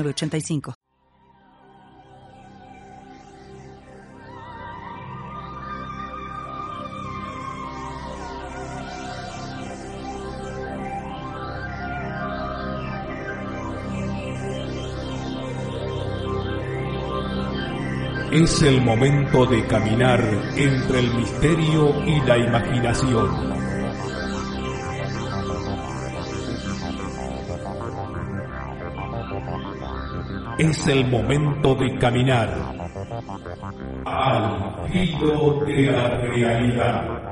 85 Es el momento de caminar entre el misterio y la imaginación. Es el momento de caminar al filo de la realidad.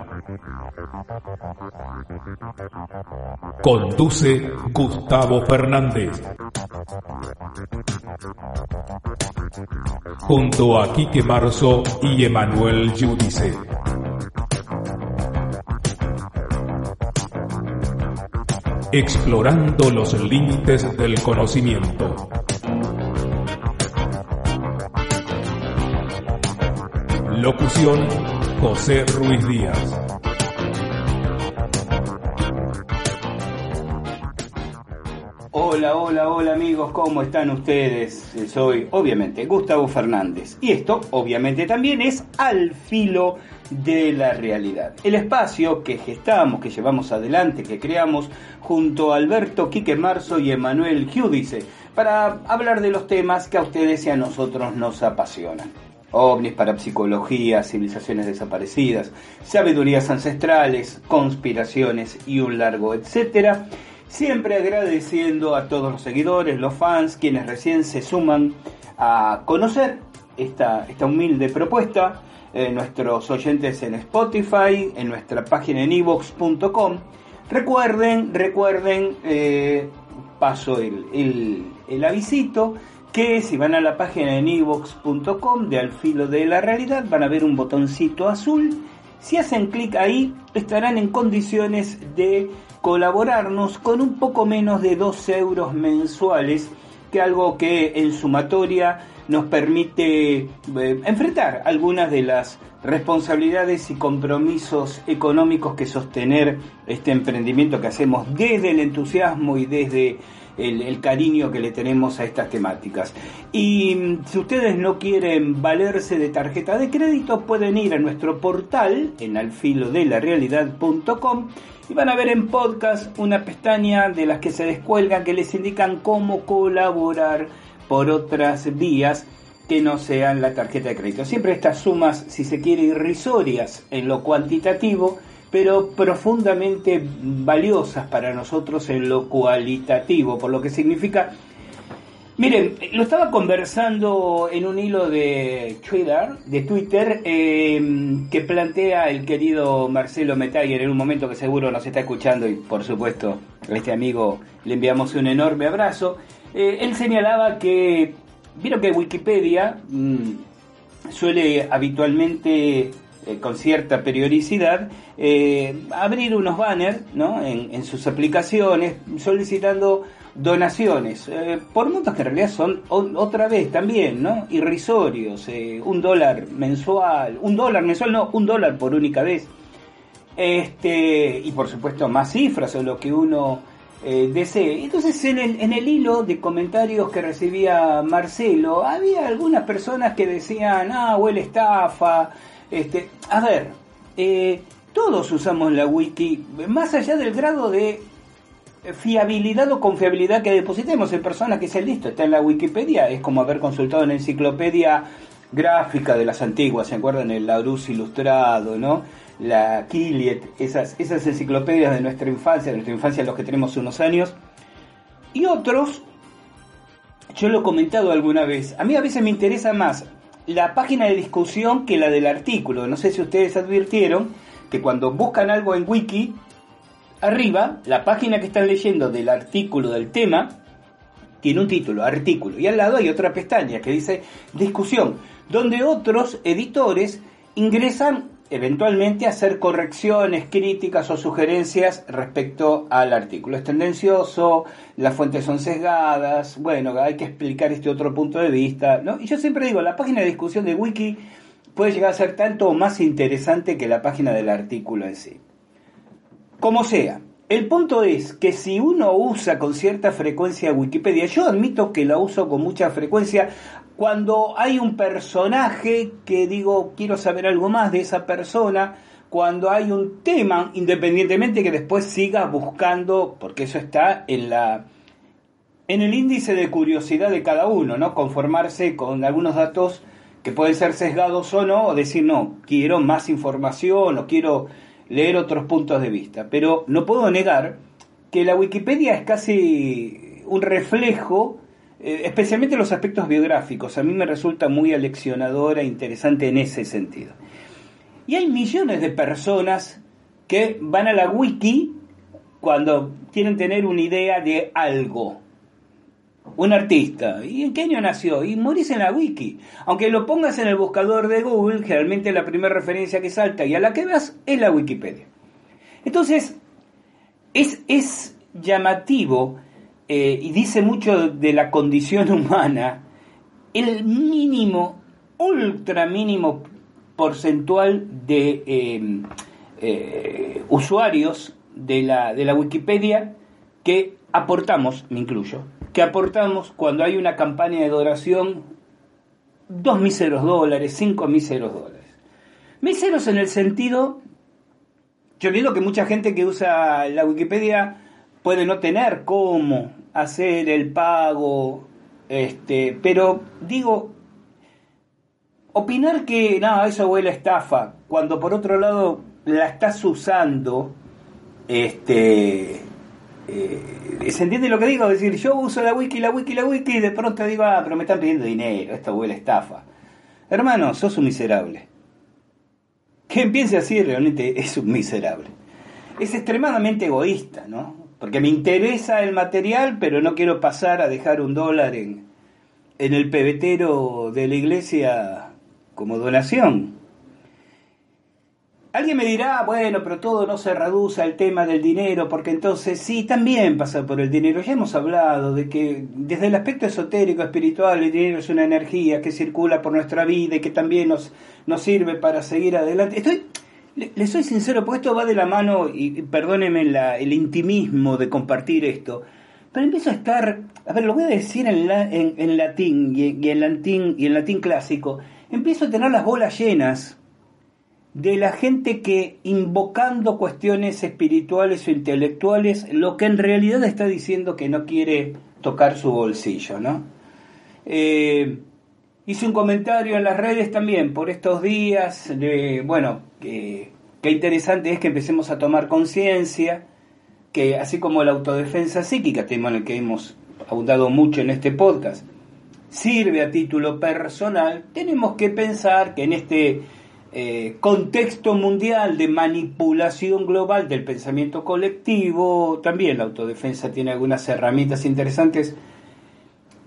Conduce Gustavo Fernández. Junto a Quique Marzo y Emanuel Yudice. Explorando los límites del conocimiento. Locución José Ruiz Díaz. Hola, hola, hola amigos, ¿cómo están ustedes? Soy obviamente Gustavo Fernández y esto obviamente también es Al Filo de la Realidad. El espacio que gestamos, que llevamos adelante, que creamos junto a Alberto Quique Marzo y Emanuel Giudice para hablar de los temas que a ustedes y a nosotros nos apasionan ovnis, parapsicología, civilizaciones desaparecidas, sabidurías ancestrales, conspiraciones y un largo etcétera. Siempre agradeciendo a todos los seguidores, los fans, quienes recién se suman a conocer esta, esta humilde propuesta, eh, nuestros oyentes en Spotify, en nuestra página en evox.com. Recuerden, recuerden, eh, paso el, el, el avisito, que si van a la página en evox.com de Al Filo de la Realidad van a ver un botoncito azul. Si hacen clic ahí estarán en condiciones de colaborarnos con un poco menos de 2 euros mensuales, que algo que en sumatoria nos permite eh, enfrentar algunas de las responsabilidades y compromisos económicos que sostener este emprendimiento que hacemos desde el entusiasmo y desde el, cariño que le tenemos a estas temáticas. Y mm, si ustedes no quieren valerse de tarjeta de crédito, pueden ir a nuestro portal en alfilodelarealidad.com y van a ver en podcast una pestaña de las que se descuelgan que les indican cómo colaborar por otras vías que no sean la tarjeta de crédito. Siempre estas sumas, si se quiere, irrisorias en lo cuantitativo, pero profundamente valiosas para nosotros en lo cualitativo, por lo que significa... Miren, lo estaba conversando en un hilo de Twitter, de Twitter em, que plantea el querido Marcelo Metayer en un momento que seguro nos está escuchando y por supuesto a este amigo le enviamos un enorme abrazo. Eh, él señalaba que, vieron que Wikipedia mm, suele habitualmente eh, con cierta periodicidad, eh, abrir unos banners ¿no? en, sus aplicaciones solicitando donaciones eh, por montos que en realidad son otra vez también no irrisorios un dólar mensual un dólar mensual no un dólar por única vez. Este y por supuesto más cifras o lo que uno desee. Entonces en el, en el hilo de comentarios que recibía Marcelo había algunas personas que decían ah huele estafa este, a ver, eh, todos usamos la wiki, más allá del grado de fiabilidad o confiabilidad que depositemos en personas que se listo, está en la Wikipedia, es como haber consultado en la enciclopedia gráfica de las antiguas, ¿se acuerdan? El Larousse Ilustrado, ¿no? La Kiliet, esas, esas enciclopedias de nuestra infancia, de nuestra infancia los que tenemos unos años. Y otros, yo lo he comentado alguna vez, a mí a veces me interesa más la página de discusión que la del artículo. No sé si ustedes advirtieron que cuando buscan algo en wiki, arriba, la página que están leyendo del artículo del tema, tiene un título, artículo, y al lado hay otra pestaña que dice discusión, donde otros editores ingresan eventualmente hacer correcciones, críticas o sugerencias respecto al artículo. Es tendencioso, las fuentes son sesgadas, bueno, hay que explicar este otro punto de vista. ¿no? Y yo siempre digo, la página de discusión de Wiki puede llegar a ser tanto o más interesante que la página del artículo en sí. Como sea, el punto es que si uno usa con cierta frecuencia Wikipedia, yo admito que la uso con mucha frecuencia, cuando hay un personaje que digo, quiero saber algo más de esa persona, cuando hay un tema, independientemente que después siga buscando, porque eso está en la en el índice de curiosidad de cada uno, ¿no? Conformarse con algunos datos que pueden ser sesgados o no, o decir, no, quiero más información o quiero leer otros puntos de vista. Pero no puedo negar que la Wikipedia es casi un reflejo, eh, especialmente los aspectos biográficos. A mí me resulta muy aleccionadora e interesante en ese sentido. Y hay millones de personas que van a la wiki cuando quieren tener una idea de algo un artista. ¿Y en qué año nació? Y morís en la wiki. Aunque lo pongas en el buscador de Google, generalmente la primera referencia que salta y a la que veas es la Wikipedia. Entonces, es, es llamativo eh, y dice mucho de la condición humana el mínimo, ultra mínimo porcentual de eh, eh, usuarios de la, de la Wikipedia que aportamos, me incluyo, que aportamos cuando hay una campaña de donación dos míseros dólares, cinco míseros dólares. Míseros en el sentido, yo digo que mucha gente que usa la Wikipedia puede no tener cómo hacer el pago, este, pero digo, opinar que no, eso huele estafa, cuando por otro lado la estás usando, este, eh, ¿Se entiende lo que digo? Es decir, yo uso la wiki, la wiki, la wiki y de pronto digo, ah, pero me están pidiendo dinero, esto huele a estafa. Hermano, sos un miserable. Quien piense así realmente es un miserable. Es extremadamente egoísta, ¿no? Porque me interesa el material, pero no quiero pasar a dejar un dólar en, en el pebetero de la iglesia como donación. Alguien me dirá, bueno, pero todo no se reduce al tema del dinero, porque entonces sí, también pasa por el dinero. Ya hemos hablado de que desde el aspecto esotérico, espiritual, el dinero es una energía que circula por nuestra vida y que también nos, nos sirve para seguir adelante. Estoy, le, soy sincero, porque esto va de la mano, y, perdóneme el intimismo de compartir esto, pero empiezo a estar, a ver, lo voy a decir en, en, latín y, y, en latín y en latín clásico, empiezo a tener las bolas llenas de la gente que invocando cuestiones espirituales o intelectuales, lo que en realidad está diciendo que no quiere tocar su bolsillo, ¿no? Eh, hice un comentario en las redes también por estos días de, bueno, que, qué interesante es que empecemos a tomar conciencia, que así como la autodefensa psíquica, tema en el que hemos abundado mucho en este podcast, sirve a título personal, tenemos que pensar que en este eh, contexto mundial de manipulación global del pensamiento colectivo, también la autodefensa tiene algunas herramientas interesantes.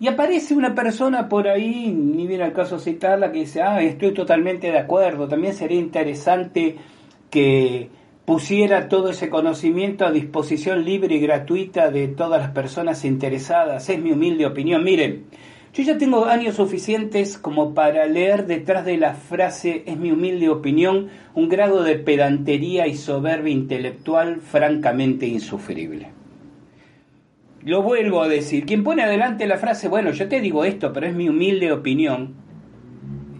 Y aparece una persona por ahí, ni viene al caso citarla, que dice, ah, estoy totalmente de acuerdo, también sería interesante que pusiera todo ese conocimiento a disposición libre y gratuita de todas las personas interesadas. Es mi humilde opinión. Miren, yo ya tengo años suficientes como para leer detrás de la frase, es mi humilde opinión, un grado de pedantería y soberbia intelectual francamente insufrible. Lo vuelvo a decir, quien pone adelante la frase, bueno, yo te digo esto, pero es mi humilde opinión,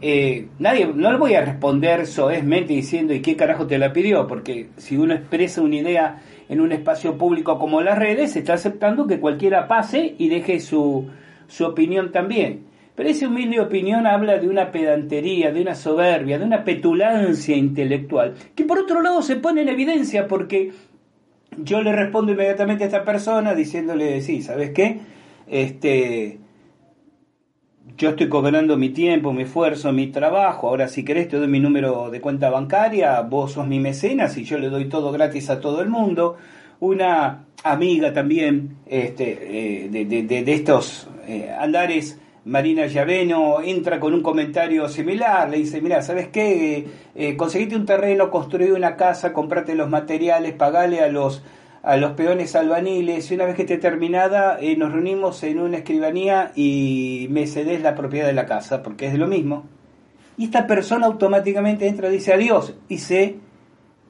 eh, nadie, no le voy a responder soezmente diciendo, ¿y qué carajo te la pidió? Porque si uno expresa una idea en un espacio público como las redes, está aceptando que cualquiera pase y deje su, su opinión también. Pero esa humilde opinión habla de una pedantería, de una soberbia, de una petulancia intelectual, que por otro lado se pone en evidencia porque yo le respondo inmediatamente a esta persona diciéndole, sí, ¿sabes qué? Este, yo estoy cobrando mi tiempo, mi esfuerzo, mi trabajo, ahora si querés te doy mi número de cuenta bancaria, vos sos mi mecenas y yo le doy todo gratis a todo el mundo, una amiga también este, eh, de, estos eh, andares, Marina Llaveno, entra con un comentario similar, le dice, mira, ¿sabes qué? Eh, conseguiste un terreno, construí una casa, comprate los materiales, pagale a los a los peones albaniles y una vez que esté terminada nos reunimos en una escribanía y me cedes la propiedad de la casa porque es de lo mismo y esta persona automáticamente entra dice adiós y se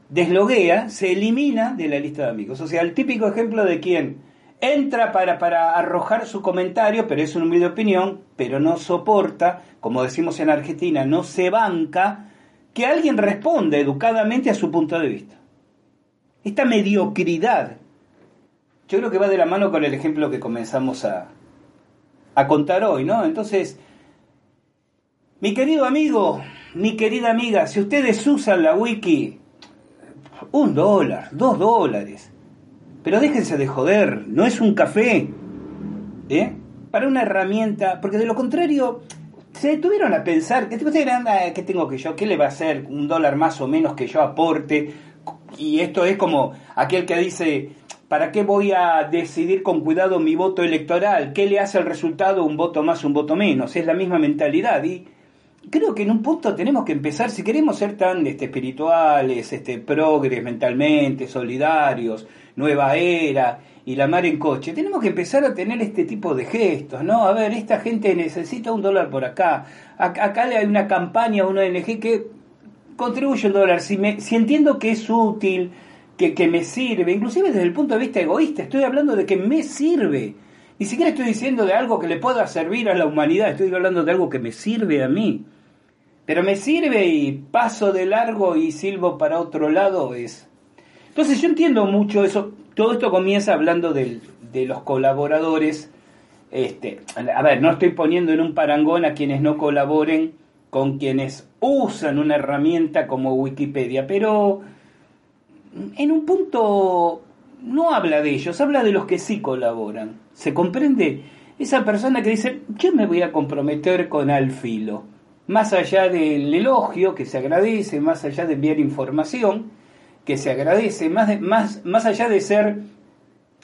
desloguea, se elimina de la lista de amigos. O sea, el típico ejemplo de quien entra para, para arrojar su comentario, pero es un humilde opinión, pero no soporta, como decimos en Argentina, no se banca, que alguien responda educadamente a su punto de vista. Esta mediocridad, yo creo que va de la mano con el ejemplo que comenzamos a, a contar hoy, ¿no? Entonces, mi querido amigo, mi querida amiga, si ustedes usan la wiki, un dólar, dos dólares. Pero déjense de joder, no es un café. ¿Eh? Para una herramienta, porque de lo contrario, se detuvieron a pensar, ¿qué, ¿qué tengo que yo? ¿Qué le va a hacer un dólar más o menos que yo aporte? Y esto es como aquel que dice, ¿para qué voy a decidir con cuidado mi voto electoral? ¿Qué le hace al resultado un voto más, un voto menos? Es la misma mentalidad. Y creo que en un punto tenemos que empezar, si queremos ser tan este, espirituales, este, progres mentalmente, solidarios, nueva era y la mar en coche, tenemos que empezar a tener este tipo de gestos, ¿no? A ver, esta gente necesita un dólar por acá, acá hay una campaña, una ONG que contribuye un dólar, si, me, si entiendo que es útil, que, que me sirve, inclusive desde el punto de vista egoísta, estoy hablando de que me sirve. Ni siquiera estoy diciendo de algo que le pueda servir a la humanidad, estoy hablando de algo que me sirve a mí. Pero me sirve y paso de largo y silbo para otro lado es... Entonces yo entiendo mucho eso. Todo esto comienza hablando de los colaboradores. Este, a ver, no estoy poniendo en un parangón a quienes no colaboren con quienes usan una herramienta como Wikipedia, pero en un punto no habla de ellos, habla de los que sí colaboran. ¿Se comprende? Esa persona que dice, yo me voy a comprometer con Alfilo más allá del elogio que se agradece, más allá de enviar información que se agradece, más, más, más allá de ser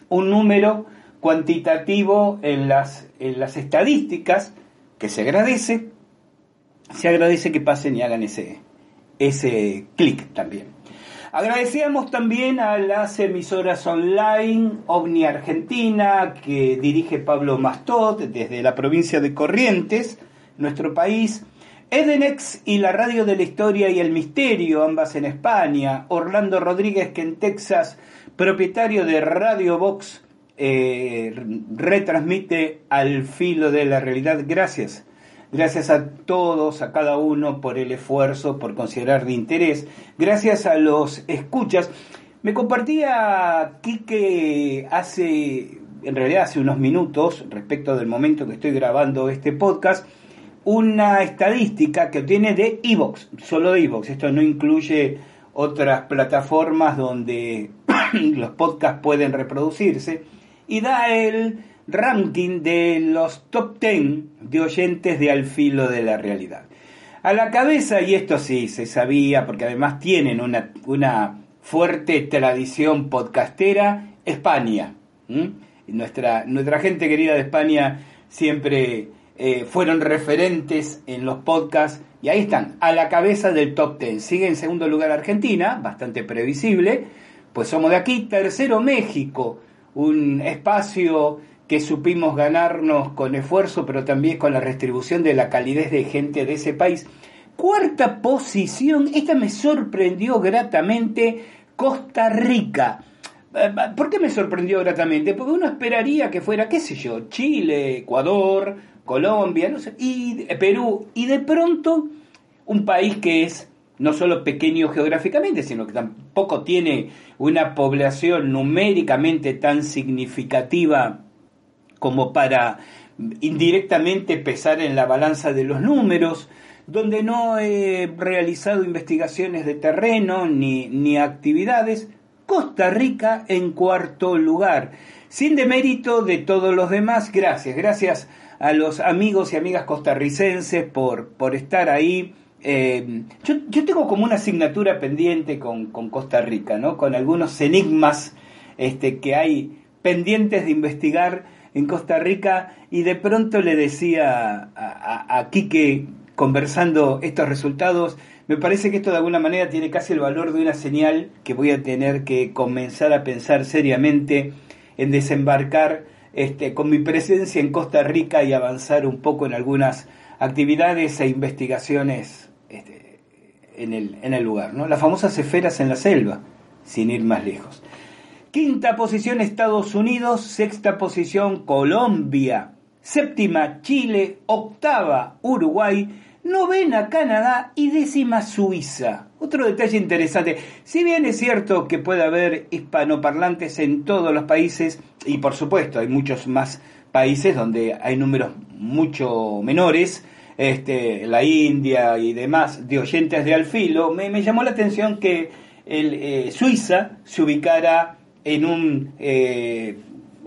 un número cuantitativo en las, en las estadísticas que se agradece, se agradece que pasen y hagan ese, ese clic también. Agradecíamos también a las emisoras online OVNI Argentina que dirige Pablo Mastot desde la provincia de Corrientes, nuestro país, Edenex y la Radio de la Historia y el Misterio, ambas en España. Orlando Rodríguez, que en Texas, propietario de Radio Box, eh, retransmite al filo de la realidad. Gracias. Gracias a todos, a cada uno por el esfuerzo, por considerar de interés. Gracias a los escuchas. Me compartía Quique hace, en realidad hace unos minutos, respecto del momento que estoy grabando este podcast, una estadística que obtiene de Evox, solo de Evox. Esto no incluye otras plataformas donde los podcasts pueden reproducirse. Y da el ranking de los top 10 de oyentes de Al filo de la realidad. A la cabeza, y esto sí se sabía, porque además tienen una, una fuerte tradición podcastera, España. Nuestra, nuestra gente querida de España siempre eh, fueron referentes en los podcasts y ahí están, a la cabeza del top 10. Sigue en segundo lugar Argentina, bastante previsible, pues somos de aquí. Tercero México, un espacio que supimos ganarnos con esfuerzo, pero también con la restribución de la calidez de gente de ese país. Cuarta posición, esta me sorprendió gratamente, Costa Rica. Eh, ¿Por qué me sorprendió gratamente? Porque uno esperaría que fuera, qué sé yo, Chile, Ecuador, Colombia, y Perú, y de pronto un país que es no solo pequeño geográficamente, sino que tampoco tiene una población numéricamente tan significativa como para indirectamente pesar en la balanza de los números, donde no he realizado investigaciones de terreno ni, ni actividades, Costa Rica en cuarto lugar. Sin demérito de todos los demás, gracias, gracias a los amigos y amigas costarricenses por, por estar ahí. Eh, yo, yo, tengo como una asignatura pendiente con, con, Costa Rica, ¿no? Con algunos enigmas este, que hay pendientes de investigar en Costa Rica y de pronto le decía a, a, Quique, conversando estos resultados, me parece que esto de alguna manera tiene casi el valor de una señal que voy a tener que comenzar a pensar seriamente en desembarcar este, con mi presencia en Costa Rica y avanzar un poco en algunas actividades e investigaciones este, en, el, en el lugar. ¿no? Las famosas esferas en la selva, sin ir más lejos. Quinta posición Estados Unidos, sexta posición Colombia, séptima Chile, octava Uruguay, novena Canadá y décima Suiza. Otro detalle interesante, si bien es cierto que puede haber hispanoparlantes en todos los países, y por supuesto hay muchos más países donde hay números mucho menores, este, la India y demás, de oyentes de alfilo, me, llamó la atención que el, eh, Suiza se ubicara en un eh,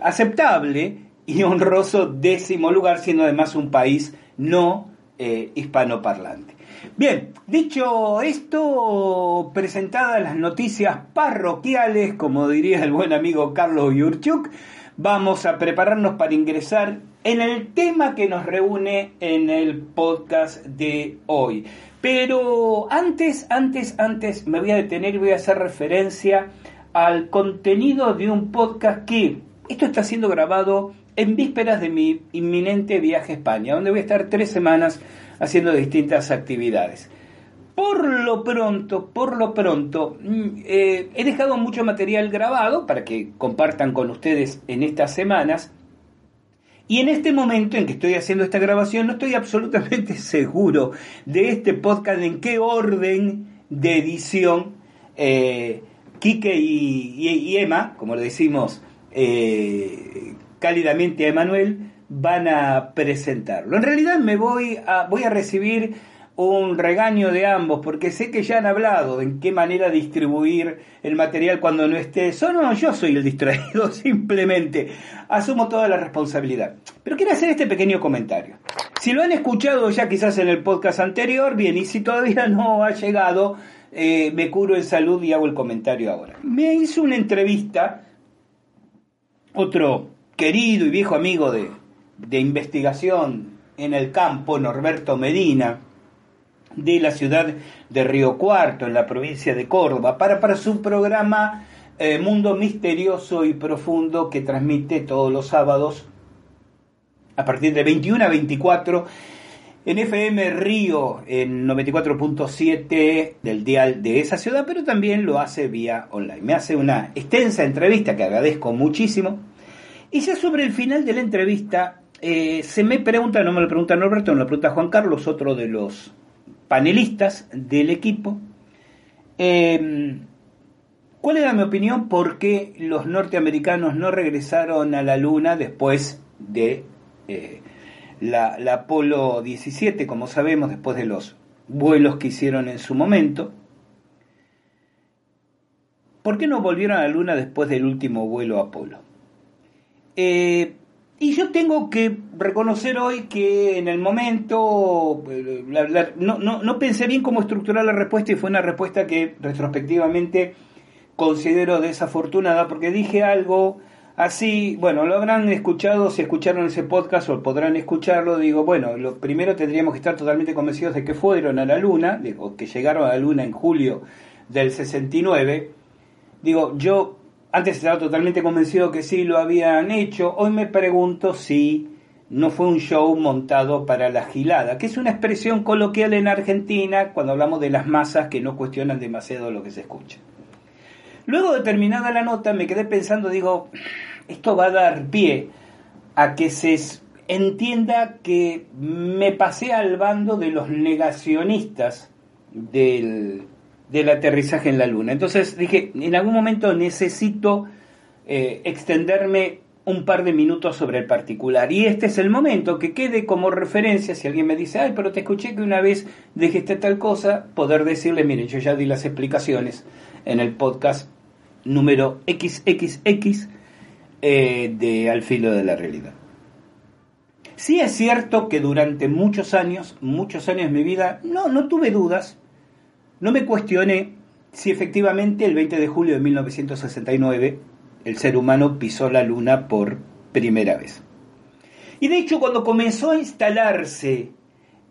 aceptable y honroso décimo lugar, siendo además un país no eh, hispanoparlante. Bien, dicho esto, presentadas las noticias parroquiales, como diría el buen amigo Carlos Yurchuk, vamos a prepararnos para ingresar en el tema que nos reúne en el podcast de hoy. Pero antes, antes, antes me voy a detener y voy a hacer referencia al contenido de un podcast que esto está siendo grabado en vísperas de mi inminente viaje a España, donde voy a estar tres semanas haciendo distintas actividades. Por lo pronto, por lo pronto, mm, eh, he dejado mucho material grabado para que compartan con ustedes en estas semanas. Y en este momento en que estoy haciendo esta grabación, no estoy absolutamente seguro de este podcast, en qué orden de edición eh, Quique y, Emma, como le decimos eh, cálidamente a Emanuel, van a presentarlo. En realidad me voy a, voy a recibir un regaño de ambos, porque sé que ya han hablado de en qué manera distribuir el material cuando no esté. Solo yo soy el distraído, simplemente. Asumo toda la responsabilidad. Pero quiero hacer este pequeño comentario. Si lo han escuchado ya quizás en el podcast anterior, bien, y si todavía no ha llegado, eh, me curo en salud y hago el comentario ahora. Me hizo una entrevista otro querido y viejo amigo de, de investigación en el campo, Norberto Medina, de la ciudad de Río Cuarto, en la provincia de Córdoba, para, para su programa eh, Mundo Misterioso y Profundo que transmite todos los sábados a partir de 21 a 24 en FM Río en 94.7 del dial de esa ciudad, pero también lo hace vía online. Me hace una extensa entrevista que agradezco muchísimo. Y ya sobre el final de la entrevista eh, se me pregunta, no me lo pregunta Norberto, me lo pregunta Juan Carlos, otro de los panelistas del equipo, em, ¿cuál era mi opinión por qué los norteamericanos no regresaron a la Luna después de... Eh, la, Apolo 17, como sabemos, después de los vuelos que hicieron en su momento. ¿Por qué no volvieron a la Luna después del último vuelo Apolo? Eh, y yo tengo que reconocer hoy que en el momento eh, no, no, pensé bien cómo estructurar la respuesta y fue una respuesta que retrospectivamente considero desafortunada porque dije algo Así, bueno, lo habrán escuchado, si escucharon ese podcast o podrán escucharlo, digo, bueno, lo primero tendríamos que estar totalmente convencidos de que fueron a la Luna, digo, que llegaron a la Luna en julio del 69. Digo, yo antes estaba totalmente convencido que sí lo habían hecho, hoy me pregunto si no fue un show montado para la gilada, que es una expresión coloquial en Argentina cuando hablamos de las masas que no cuestionan demasiado lo que se escucha. Luego de terminada la nota me quedé pensando, digo, esto va a dar pie a que se entienda que me pasé al bando de los negacionistas del, aterrizaje en la Luna. Entonces dije, en algún momento necesito eh, extenderme un par de minutos sobre el particular. Y este es el momento que quede como referencia, si alguien me dice, ay, pero te escuché que una vez dijiste tal cosa, poder decirle, miren, yo ya di las explicaciones en el podcast número XXX eh, de Al filo de la realidad. Sí es cierto que durante muchos años, muchos años de mi vida, no, no tuve dudas, no me cuestioné si efectivamente el 20 de julio de 1969 el ser humano pisó la luna por primera vez. Y de hecho cuando comenzó a instalarse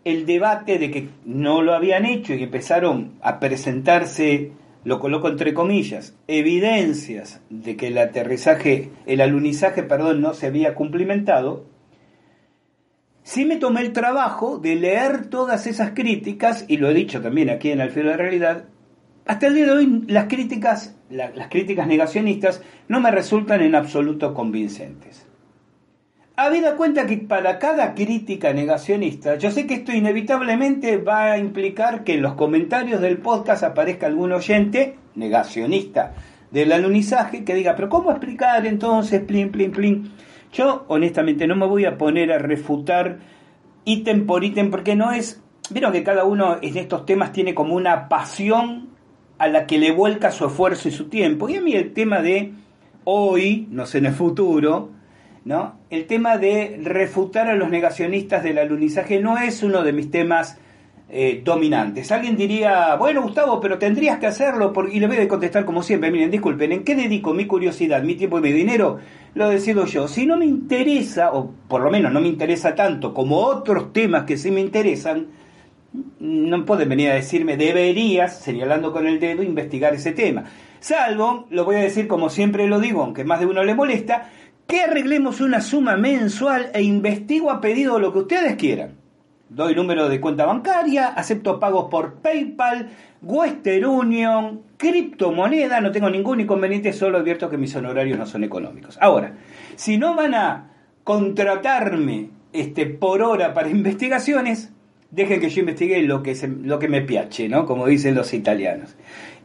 el debate de que no lo habían hecho y empezaron a presentarse, lo coloco entre comillas, evidencias de que el aterrizaje, el alunizaje, perdón, no se había cumplimentado, sí me tomé el trabajo de leer todas esas críticas, y lo he dicho también aquí en Al de la Realidad, hasta el día de hoy las críticas, las críticas negacionistas no me resultan en absoluto convincentes. Habida cuenta que para cada crítica negacionista, yo sé que esto inevitablemente va a implicar que en los comentarios del podcast aparezca algún oyente negacionista del alunizaje que diga, pero ¿cómo explicar entonces, plin, plin, plin? Yo honestamente no me voy a poner a refutar ítem por ítem porque no es... Vieron que cada uno en estos temas tiene como una pasión a la que le vuelca su esfuerzo y su tiempo. Y a mí el tema de hoy, no sé en el futuro, ¿no? El tema de refutar a los negacionistas del alunizaje no es uno de mis temas eh, dominantes. Alguien diría, bueno Gustavo, pero tendrías que hacerlo, y le voy a contestar como siempre, miren, disculpen, ¿en qué dedico mi curiosidad, mi tiempo y mi dinero? Lo decido yo. Si no me interesa, o por lo menos no me interesa tanto como otros temas que sí me interesan, no pueden venir a decirme, deberías, señalando con el dedo, investigar ese tema. Salvo, lo voy a decir como siempre lo digo, aunque más de uno le molesta, que arreglemos una suma mensual e investigo a pedido lo que ustedes quieran. Doy número de cuenta bancaria, acepto pagos por PayPal, Western Union, criptomoneda, no tengo ningún inconveniente, solo advierto que mis honorarios no son económicos. Ahora, si no van a contratarme este, por hora para investigaciones, dejen que yo investigue lo que, lo que me piache, ¿no? Como dicen los italianos.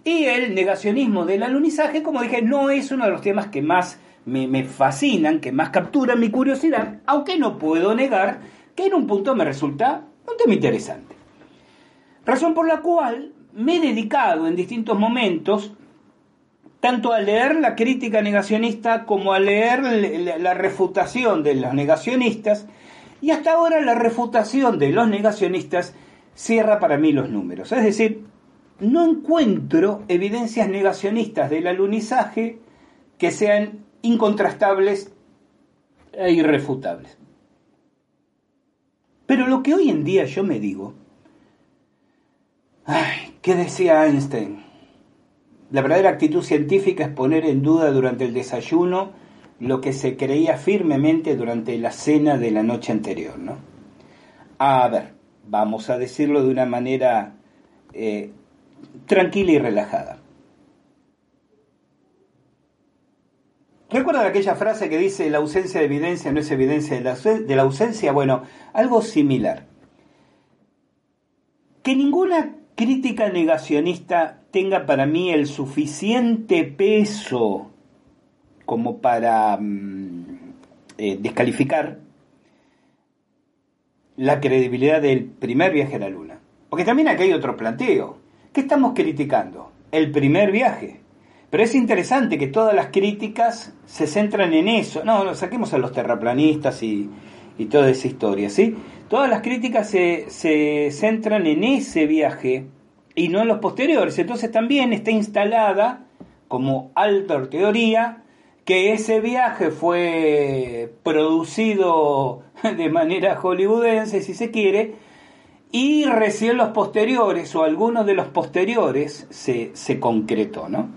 Y el negacionismo del alunizaje, como dije, no es uno de los temas que más me, fascinan, que más capturan mi curiosidad, aunque no puedo negar que en un punto me resulta un tema interesante. Razón por la cual me he dedicado en distintos momentos tanto a leer la crítica negacionista como a leer la refutación de los negacionistas, y hasta ahora la refutación de los negacionistas cierra para mí los números. Es decir, no encuentro evidencias negacionistas del alunizaje que sean incontrastables e irrefutables. Pero lo que hoy en día yo me digo, ay, ¿qué decía Einstein? La verdadera actitud científica es poner en duda durante el desayuno lo que se creía firmemente durante la cena de la noche anterior, ¿no? A ver, vamos a decirlo de una manera eh, tranquila y relajada. ¿Recuerdan aquella frase que dice la ausencia de evidencia no es evidencia de la, ausencia? Bueno, algo similar. Que ninguna crítica negacionista tenga para mí el suficiente peso como para mm, eh, descalificar la credibilidad del primer viaje a la Luna. Porque también aquí hay otro planteo. ¿Qué estamos criticando? El primer viaje. Pero es interesante que todas las críticas se centran en eso. No, saquemos a los terraplanistas y, toda esa historia, ¿sí? Todas las críticas se, se centran en ese viaje y no en los posteriores. Entonces también está instalada como alta teoría que ese viaje fue producido de manera hollywoodense, si se quiere, y recién los posteriores o algunos de los posteriores se, se concretó, ¿no?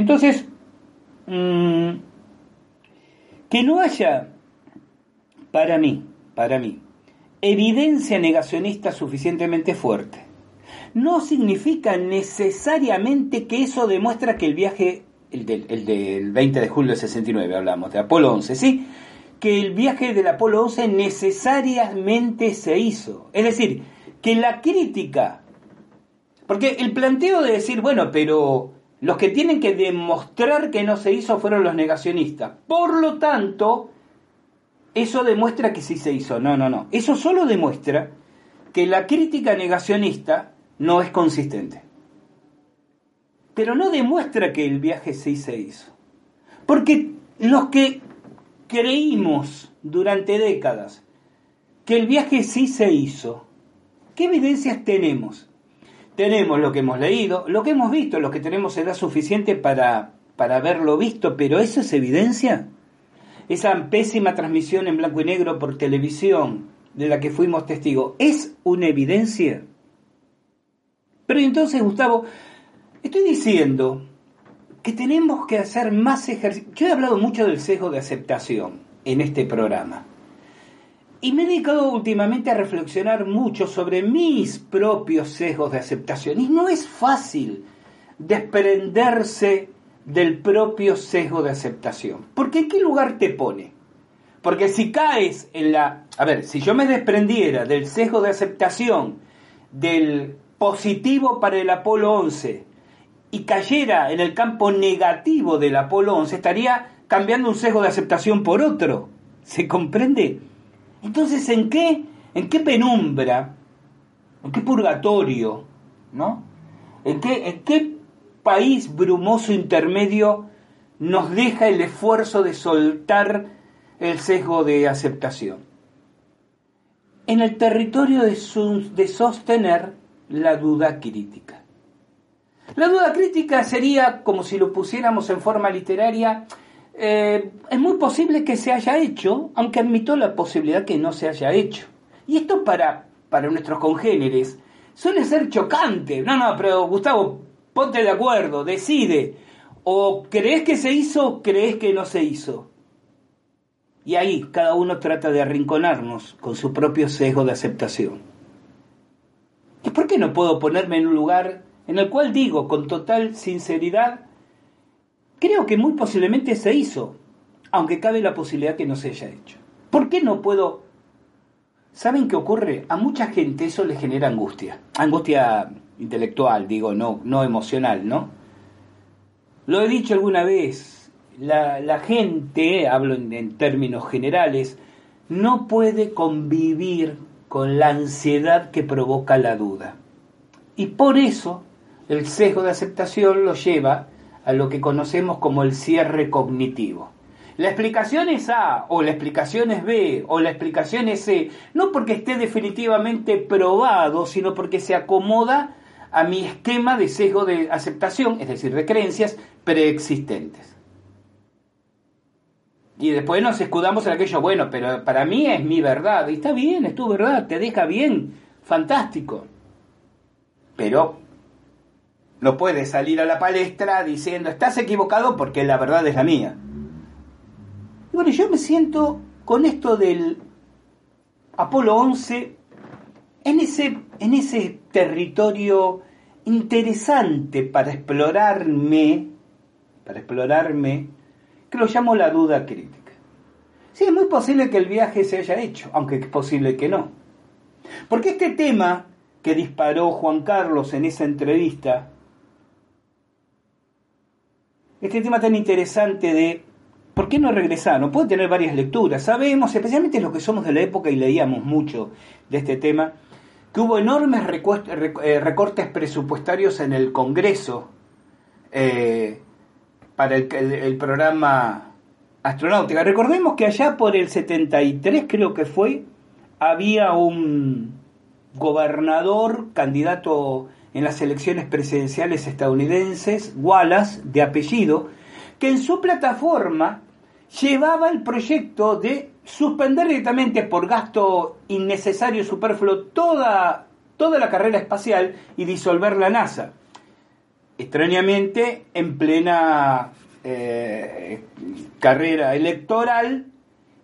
Entonces, mm, que no haya, para mí, para mí, evidencia negacionista suficientemente fuerte, no significa necesariamente que eso demuestra que el viaje, el del, 20 de julio de 69 hablamos, de Apolo 11, ¿sí? Que el viaje del Apolo 11 necesariamente se hizo. Es decir, que la crítica, porque el planteo de decir, bueno, pero los que tienen que demostrar que no se hizo fueron los negacionistas. Por lo tanto, eso demuestra que sí se hizo. No, no, no. Eso solo demuestra que la crítica negacionista no es consistente. Pero no demuestra que el viaje sí se hizo. Porque los que creímos durante décadas que el viaje sí se hizo, ¿qué evidencias tenemos? Tenemos lo que hemos leído, lo que hemos visto, lo que tenemos edad suficiente para, para haberlo visto, pero ¿eso es evidencia? Esa pésima transmisión en blanco y negro por televisión de la que fuimos testigos, ¿es una evidencia? Pero entonces, Gustavo, estoy diciendo que tenemos que hacer más ejercicio. Yo he hablado mucho del sesgo de aceptación en este programa. Y me he dedicado últimamente a reflexionar mucho sobre mis propios sesgos de aceptación. Y no es fácil desprenderse del propio sesgo de aceptación. Porque ¿en qué lugar te pone? Porque si caes en la... A ver, si yo me desprendiera del sesgo de aceptación, del positivo para el Apolo 11, y cayera en el campo negativo del Apolo 11, estaría cambiando un sesgo de aceptación por otro. ¿Se comprende? Entonces, ¿en qué, en qué penumbra, en qué purgatorio, ¿no? ¿En qué, en qué país brumoso intermedio nos deja el esfuerzo de soltar el sesgo de aceptación? En el territorio de, de sostener la duda crítica. La duda crítica sería, como si lo pusiéramos en forma literaria, eh, es muy posible que se haya hecho, aunque admito la posibilidad que no se haya hecho. Y esto para, para nuestros congéneres suele ser chocante. No, no, pero Gustavo, ponte de acuerdo, decide. O crees que se hizo o crees que no se hizo. Y ahí cada uno trata de arrinconarnos con su propio sesgo de aceptación. ¿Y por qué no puedo ponerme en un lugar en el cual digo con total sinceridad Creo que muy posiblemente se hizo, aunque cabe la posibilidad que no se haya hecho. ¿Por qué no puedo? ¿Saben qué ocurre? A mucha gente eso le genera angustia. Angustia intelectual, digo, no, no emocional, ¿no? Lo he dicho alguna vez, la, gente, hablo en términos generales, no puede convivir con la ansiedad que provoca la duda. Y por eso el sesgo de aceptación lo lleva a lo que conocemos como el cierre cognitivo. La explicación es A, o la explicación es B, o la explicación es C, no porque esté definitivamente probado, sino porque se acomoda a mi esquema de sesgo de aceptación, es decir, de creencias preexistentes. Y después nos escudamos en aquello, bueno, pero para mí es mi verdad. Y está bien, es tu verdad, te deja bien, fantástico. Pero no puedes salir a la palestra diciendo estás equivocado porque la verdad es la mía. bueno, yo me siento con esto del Apolo 11 en ese, en ese territorio interesante para explorarme, para explorarme, que lo llamo la duda crítica. Sí, es muy posible que el viaje se haya hecho, aunque es posible que no. Porque este tema que disparó Juan Carlos en esa entrevista este tema tan interesante de ¿por qué no regresar? No puede tener varias lecturas. Sabemos, especialmente los que somos de la época y leíamos mucho de este tema, que hubo enormes eh, recortes presupuestarios en el Congreso eh, para el, programa astronáutica. Recordemos que allá por el 73, creo que fue, había un gobernador, candidato en las elecciones presidenciales estadounidenses, Wallace, de apellido, que en su plataforma llevaba el proyecto de suspender directamente por gasto innecesario y superfluo toda, toda la carrera espacial y disolver la NASA. Extrañamente, en plena eh, carrera electoral,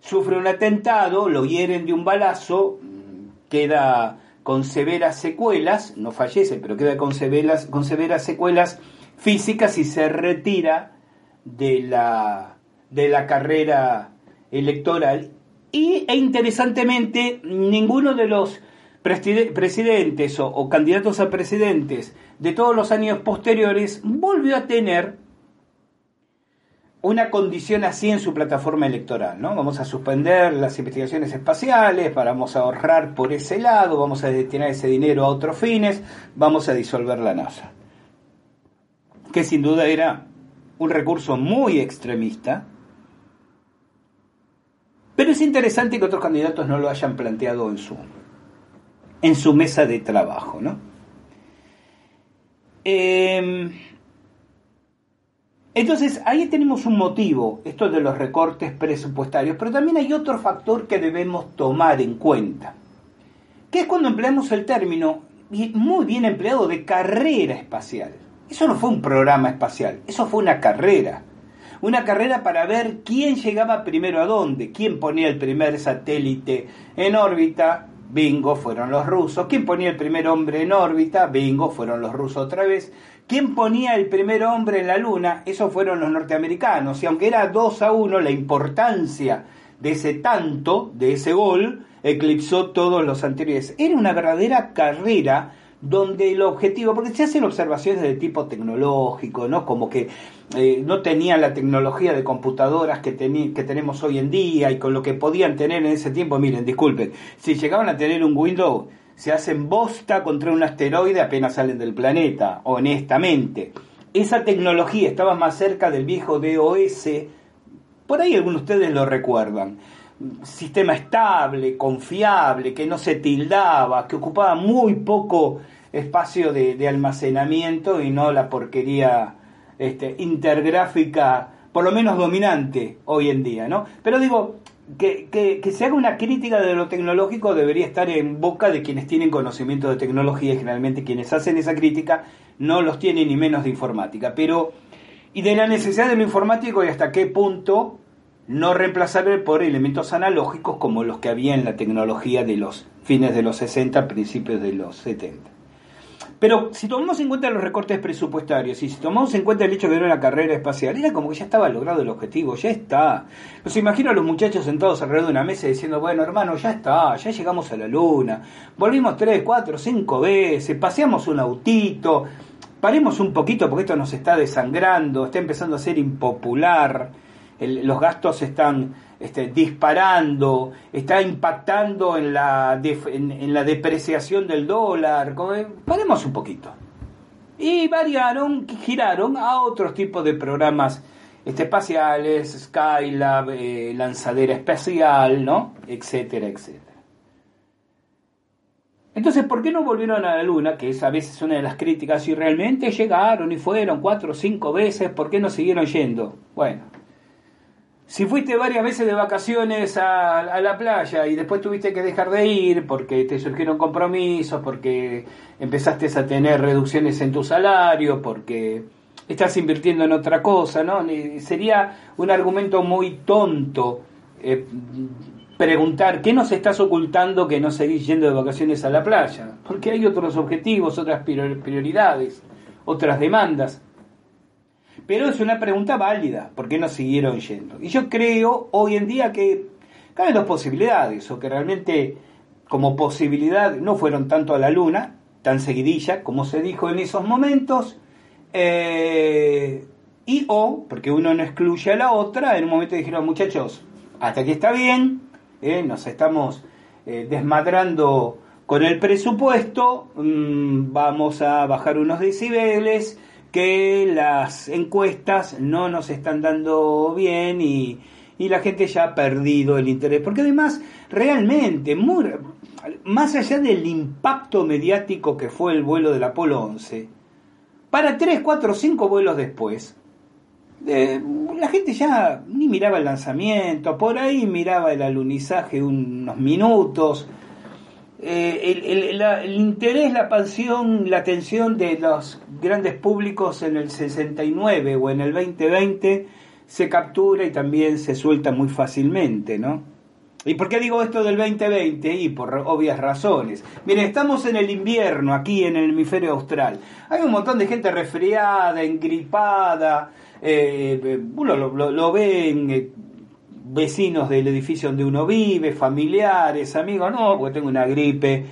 sufre un atentado, lo hieren de un balazo, queda con severas secuelas, no fallece, pero queda con severas, con severas secuelas físicas y se retira de la, de la carrera electoral. Y, e interesantemente, ninguno de los presidentes o, o candidatos a presidentes de todos los años posteriores volvió a tener una condición así en su plataforma electoral, ¿no? Vamos a suspender las investigaciones espaciales, vamos a ahorrar por ese lado, vamos a destinar ese dinero a otros fines, vamos a disolver la NASA. Que sin duda era un recurso muy extremista, pero es interesante que otros candidatos no lo hayan planteado en su, en su mesa de trabajo, ¿no? Eh, Entonces, ahí tenemos un motivo, esto de los recortes presupuestarios, pero también hay otro factor que debemos tomar en cuenta, que es cuando empleamos el término, muy bien empleado, de carrera espacial. Eso no fue un programa espacial, eso fue una carrera. Una carrera para ver quién llegaba primero a dónde, quién ponía el primer satélite en órbita, bingo, fueron los rusos. ¿Quién ponía el primer hombre en órbita? Bingo, fueron los rusos otra vez. ¿Quién ponía el primer hombre en la Luna? Esos fueron los norteamericanos. Y aunque era 2 a 1, la importancia de ese tanto, de ese gol, eclipsó todos los anteriores. Era una verdadera carrera donde el objetivo, porque se hacen observaciones de tipo tecnológico, ¿no? Como que eh, no tenían la tecnología de computadoras que, que tenemos hoy en día y con lo que podían tener en ese tiempo, miren, disculpen, si llegaban a tener un Windows se hacen bosta contra un asteroide apenas salen del planeta, honestamente. Esa tecnología estaba más cerca del viejo DOS, por ahí algunos de ustedes lo recuerdan. Sistema estable, confiable, que no se tildaba, que ocupaba muy poco espacio de, almacenamiento y no la porquería este, intergráfica, por lo menos dominante hoy en día, ¿no? Pero digo, que, que, se haga una crítica de lo tecnológico debería estar en boca de quienes tienen conocimiento de tecnología y generalmente quienes hacen esa crítica no los tienen ni menos de informática. Pero, y de la necesidad de lo informático y hasta qué punto no reemplazarlo por elementos analógicos como los que había en la tecnología de los fines de los 60, principios de los 70. Pero si tomamos en cuenta los recortes presupuestarios y si tomamos en cuenta el hecho de que era una carrera espacial, era como que ya estaba logrado el objetivo, ya está. Los imagino a los muchachos sentados alrededor de una mesa diciendo, bueno hermano, ya está, ya llegamos a la luna, volvimos tres, cuatro, cinco veces, paseamos un autito, paremos un poquito porque esto nos está desangrando, está empezando a ser impopular, los gastos están este, disparando, está impactando en la, en, la depreciación del dólar. Paremos un poquito. Y variaron, giraron a otros tipos de programas este, espaciales, Skylab, eh, lanzadera espacial, ¿no? Etcétera, etcétera. Entonces, ¿por qué no volvieron a la Luna? Que es a veces una de las críticas. Si realmente llegaron y fueron cuatro o cinco veces, ¿por qué no siguieron yendo? Bueno, si fuiste varias veces de vacaciones a, la playa y después tuviste que dejar de ir porque te surgieron compromisos, porque empezaste a tener reducciones en tu salario, porque estás invirtiendo en otra cosa, ¿no? Sería un argumento muy tonto eh, preguntar qué nos estás ocultando que no seguís yendo de vacaciones a la playa, porque hay otros objetivos, otras prioridades, otras demandas. Pero es una pregunta válida, ¿por qué no siguieron yendo? Y yo creo hoy en día que caben dos posibilidades, o que realmente como posibilidad no fueron tanto a la luna, tan seguidilla como se dijo en esos momentos, eh, y o, porque uno no excluye a la otra, en un momento dijeron, muchachos, hasta aquí está bien, eh, nos estamos eh, desmadrando con el presupuesto, mm, vamos a bajar unos decibeles, que las encuestas no nos están dando bien y, la gente ya ha perdido el interés. Porque además, realmente, más allá del impacto mediático que fue el vuelo del Apolo 11, para 3, 4, 5 vuelos después, eh, la gente ya ni miraba el lanzamiento, por ahí miraba el alunizaje unos minutos, eh, el, interés, la pasión, la atención de los grandes públicos en el 69 o en el 2020 se captura y también se suelta muy fácilmente, ¿no? ¿Y por qué digo esto del 2020? Y por obvias razones. Miren, estamos en el invierno aquí en el hemisferio austral. Hay un montón de gente resfriada, engripada, eh, eh uno lo, lo, ven eh, vecinos del edificio donde uno vive, familiares, amigos, no, porque tengo una gripe,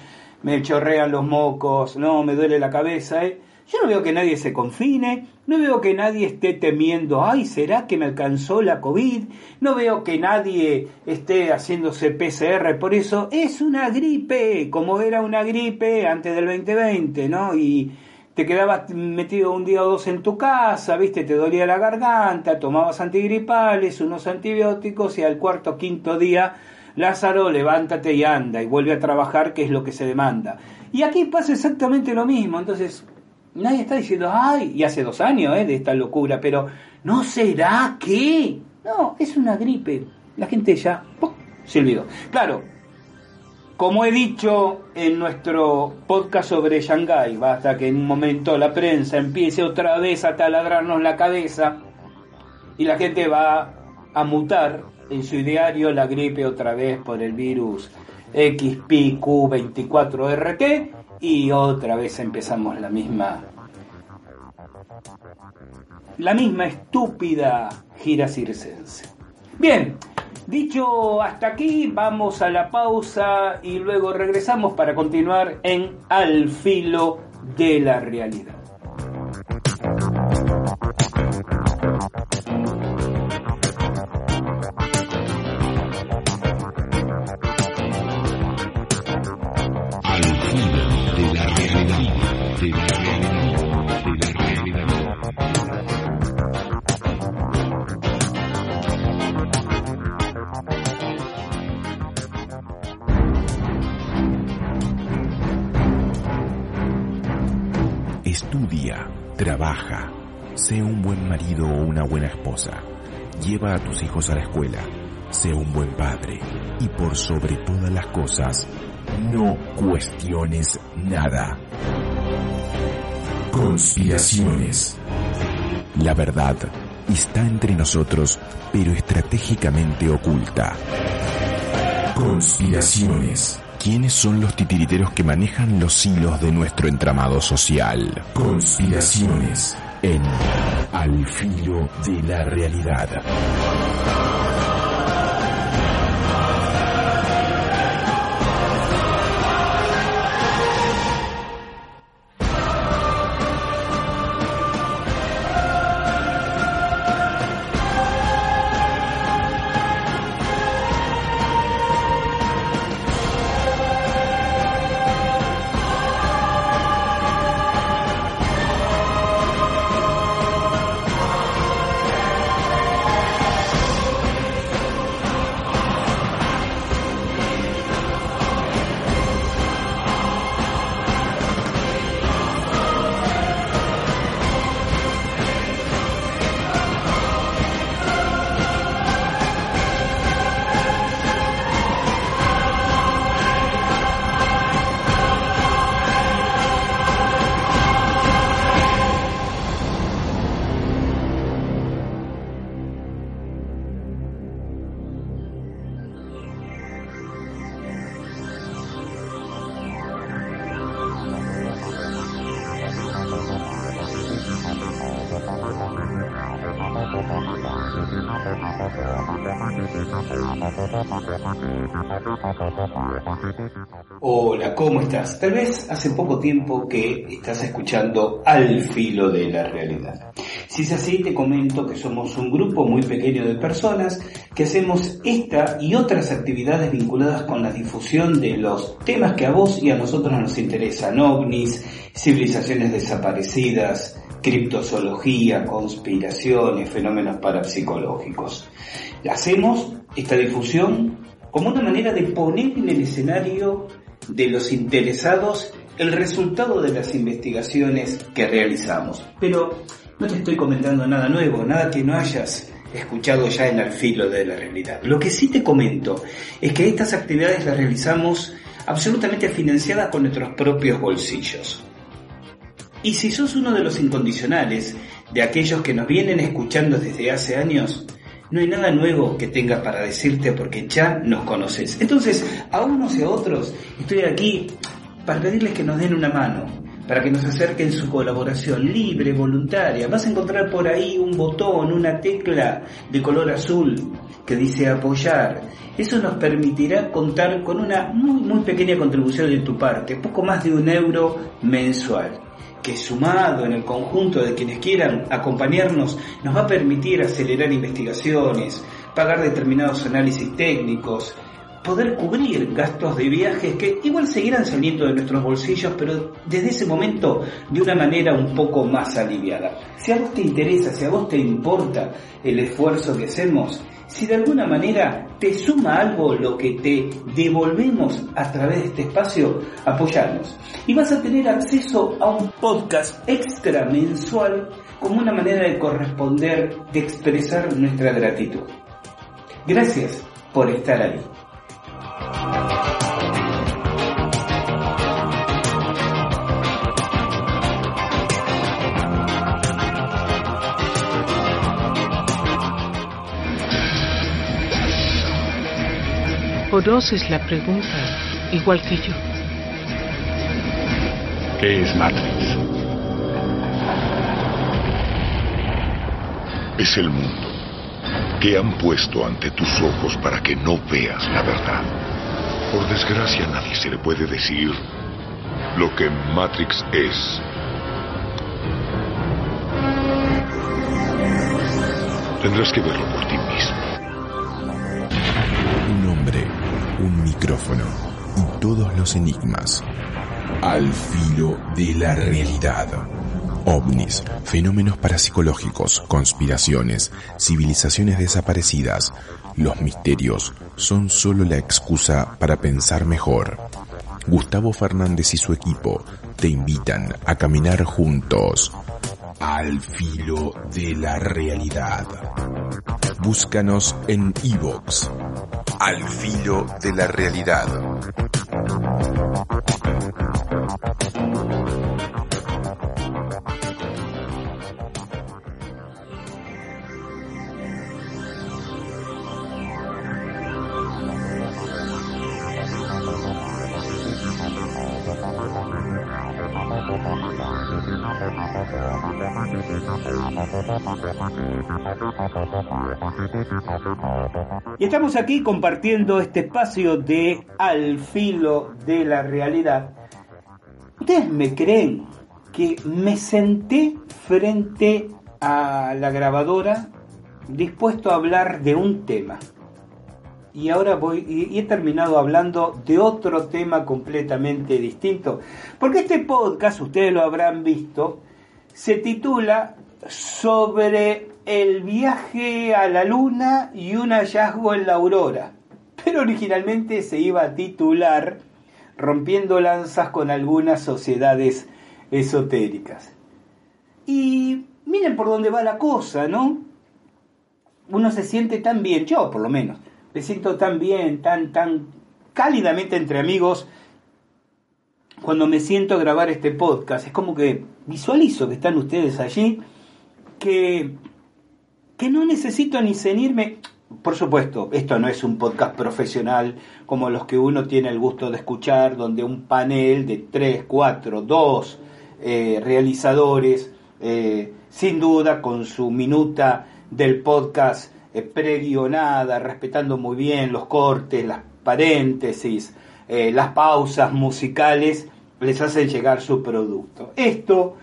me chorrean los mocos, no, me duele la cabeza, ¿eh? Yo no veo que nadie se confine, no veo que nadie esté temiendo, ay, ¿será que me alcanzó la COVID? No veo que nadie esté haciéndose PCR, por eso es una gripe, como era una gripe antes del 2020, ¿no? Y te quedabas metido un día o dos en tu casa, viste, te dolía la garganta, tomabas antigripales, unos antibióticos y al cuarto quinto día, Lázaro, levántate y anda y vuelve a trabajar, que es lo que se demanda. Y aquí pasa exactamente lo mismo, entonces nadie está diciendo, ay, y hace dos años ¿eh? de esta locura, pero ¿no será que? No, es una gripe. La gente ya se olvidó. Claro, como he dicho en nuestro podcast sobre Shanghái, basta que en un momento la prensa empiece otra vez a taladrarnos la cabeza y la gente va a mutar en su diario la gripe otra vez por el virus XPQ24RT y otra vez empezamos la misma la misma estúpida gira circense. Bien, dicho hasta aquí, vamos a la pausa y luego regresamos para continuar en Al filo de la realidad. Trabaja. Sé un buen marido o una buena esposa. Lleva a tus hijos a la escuela. Sé un buen padre. Y por sobre todas las cosas, no cuestiones nada. Conspiraciones. La verdad está entre nosotros, pero estratégicamente oculta. Conspiraciones. ¿Quiénes son los titiriteros que manejan los hilos de nuestro entramado social? Conspiraciones en Al filo de la realidad. Hola, ¿cómo estás? Tal vez hace poco tiempo que estás escuchando Al filo de la realidad. Si es así, te comento que somos un grupo muy pequeño de personas que hacemos esta y otras actividades vinculadas con la difusión de los temas que a vos y a nosotros nos interesan, ovnis, civilizaciones desaparecidas, criptozoología, conspiraciones, fenómenos parapsicológicos. Hacemos esta difusión como una manera de poner en el escenario de los interesados el resultado de las investigaciones que realizamos. Pero no te estoy comentando nada nuevo, nada que no hayas escuchado ya en el filo de la realidad. Lo que sí te comento es que estas actividades las realizamos absolutamente financiadas con nuestros propios bolsillos. Y si sos uno de los incondicionales, de aquellos que nos vienen escuchando desde hace años, no hay nada nuevo que tenga para decirte porque ya nos conoces. Entonces, a unos y a otros, estoy aquí para pedirles que nos den una mano, para que nos acerquen su colaboración libre, voluntaria. Vas a encontrar por ahí un botón, una tecla de color azul que dice apoyar. Eso nos permitirá contar con una muy, muy pequeña contribución de tu parte, poco más de un euro mensual que sumado en el conjunto de quienes quieran acompañarnos nos va a permitir acelerar investigaciones, pagar determinados análisis técnicos, poder cubrir gastos de viajes que igual seguirán saliendo de nuestros bolsillos, pero desde ese momento de una manera un poco más aliviada. Si a vos te interesa, si a vos te importa el esfuerzo que hacemos, si de alguna manera te suma algo lo que te devolvemos a través de este espacio, apoyarnos. Y vas a tener acceso a un podcast extra mensual como una manera de corresponder, de expresar nuestra gratitud. Gracias por estar ahí. Conoces la pregunta, igual que yo. ¿Qué es Matrix? Es el mundo que han puesto ante tus ojos para que no veas la verdad. Por desgracia nadie se le puede decir lo que Matrix es. Tendrás que verlo por ti mismo. Un hombre, un micrófono y todos los enigmas. Al filo de la realidad. OVNIs, fenómenos parapsicológicos, conspiraciones, civilizaciones desaparecidas. Los misterios son solo la excusa para pensar mejor. Gustavo Fernández y su equipo te invitan a caminar juntos al filo de la realidad. Búscanos en iVoox. Al filo de la realidad. Y estamos aquí compartiendo este espacio de Al filo de la realidad. ¿Ustedes me creen que me senté frente a la grabadora dispuesto a hablar de un tema? Y ahora voy y he terminado hablando de otro tema completamente distinto. Porque este podcast, ustedes lo habrán visto, se titula sobre el viaje a la luna y un hallazgo en la aurora. Pero originalmente se iba a titular Rompiendo lanzas con algunas sociedades esotéricas. Y miren por dónde va la cosa, ¿no? Uno se siente tan bien, yo por lo menos, me siento tan bien, tan, tan cálidamente entre amigos cuando me siento a grabar este podcast. Es como que visualizo que están ustedes allí, que, que no necesito ni cenirme. Por supuesto, esto no es un podcast profesional como los que uno tiene el gusto de escuchar, donde un panel de tres, cuatro, dos eh, realizadores, eh, sin duda con su minuta del podcast eh, preguionada, respetando muy bien los cortes, las paréntesis, eh, las pausas musicales, les hacen llegar su producto. Esto,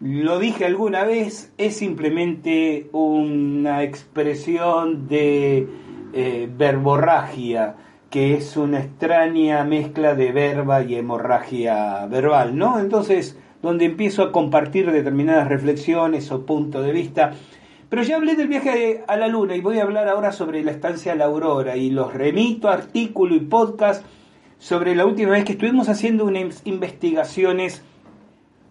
lo dije alguna vez, es simplemente una expresión de eh, verborragia, que es una extraña mezcla de verba y hemorragia verbal, ¿no? Entonces, donde empiezo a compartir determinadas reflexiones o puntos de vista, pero ya hablé del viaje a la luna y voy a hablar ahora sobre la estancia la aurora y los remito artículo y podcast sobre la última vez que estuvimos haciendo unas investigaciones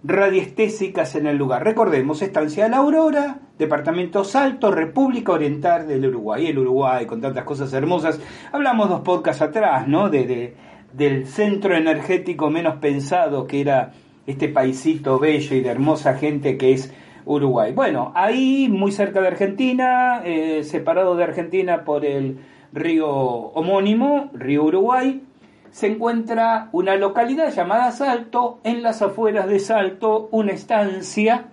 radiestésicas en el lugar. Recordemos, estancia la aurora, departamento Salto, República Oriental del Uruguay, el Uruguay con tantas cosas hermosas. Hablamos dos podcasts atrás, ¿no? De, de, del centro energético menos pensado que era este paisito bello y de hermosa gente que es Uruguay. Bueno, ahí muy cerca de Argentina, eh, separado de Argentina por el río homónimo, río Uruguay, se encuentra una localidad llamada Salto, en las afueras de Salto, una estancia,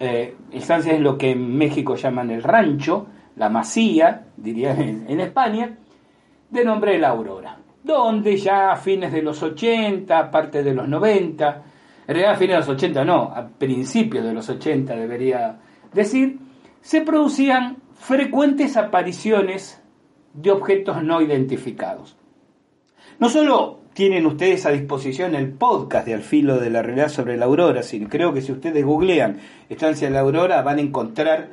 eh, estancia es lo que en México llaman el rancho, la masía, diría en, en España, de nombre La Aurora, donde ya a fines de los 80, parte de los 90, en realidad a fines de los 80 no, a principios de los 80 debería decir, se producían frecuentes apariciones de objetos no identificados. No solo tienen ustedes a disposición el podcast de Al filo de la realidad sobre la aurora, sino creo que si ustedes googlean Estancia de la Aurora van a encontrar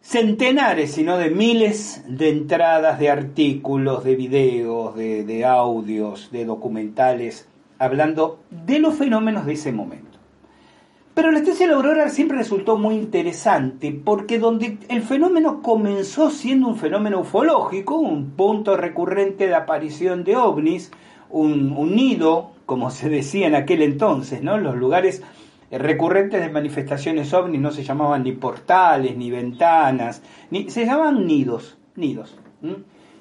centenares, sino de miles de entradas de artículos, de videos, de, de audios, de documentales, hablando de los fenómenos de ese momento. Pero la estancia de aurora siempre resultó muy interesante porque donde el fenómeno comenzó siendo un fenómeno ufológico, un punto recurrente de aparición de ovnis, un, un nido, como se decía en aquel entonces, ¿no? Los lugares recurrentes de manifestaciones ovnis no se llamaban ni portales, ni ventanas, ni, se llamaban nidos, nidos.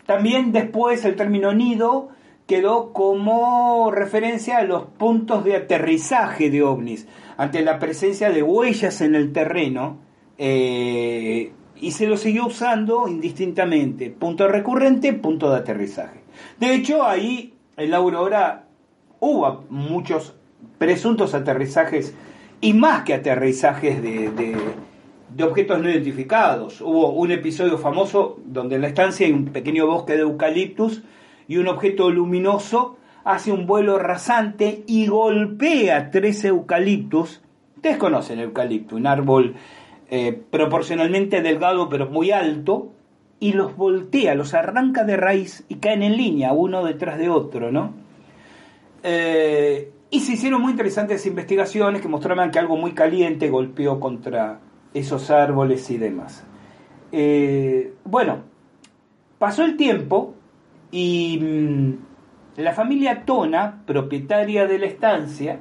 También después el término nido quedó como referencia a los puntos de aterrizaje de ovnis ante la presencia de huellas en el terreno eh, y se lo siguió usando indistintamente, punto recurrente, punto de aterrizaje. De hecho, ahí en la Aurora hubo muchos presuntos aterrizajes y más que aterrizajes de, de, objetos no identificados. Hubo un episodio famoso donde en la estancia hay un pequeño bosque de eucaliptus y un objeto luminoso hace un vuelo rasante y golpea tres eucaliptus. Ustedes conocen el eucalipto, un árbol eh, proporcionalmente delgado pero muy alto, y los voltea, los arranca de raíz y caen en línea, uno detrás de otro, ¿no? Eh, y se hicieron muy interesantes investigaciones que mostraban que algo muy caliente golpeó contra esos árboles y demás. Eh, bueno, pasó el tiempo y mm, la familia Tona, propietaria de la estancia,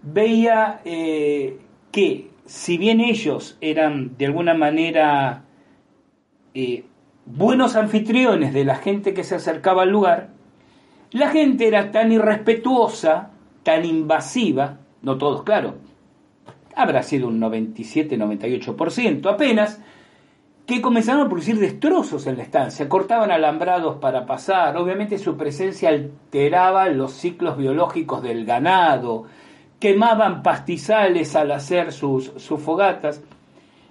veía eh, que si bien ellos eran de alguna manera eh, buenos anfitriones de la gente que se acercaba al lugar, la gente era tan irrespetuosa, tan invasiva, no todos, claro, habrá sido un 97-98% apenas, que comenzaron a producir destrozos en la estancia, cortaban alambrados para pasar, obviamente su presencia alteraba los ciclos biológicos del ganado, quemaban pastizales al hacer sus, sus fogatas.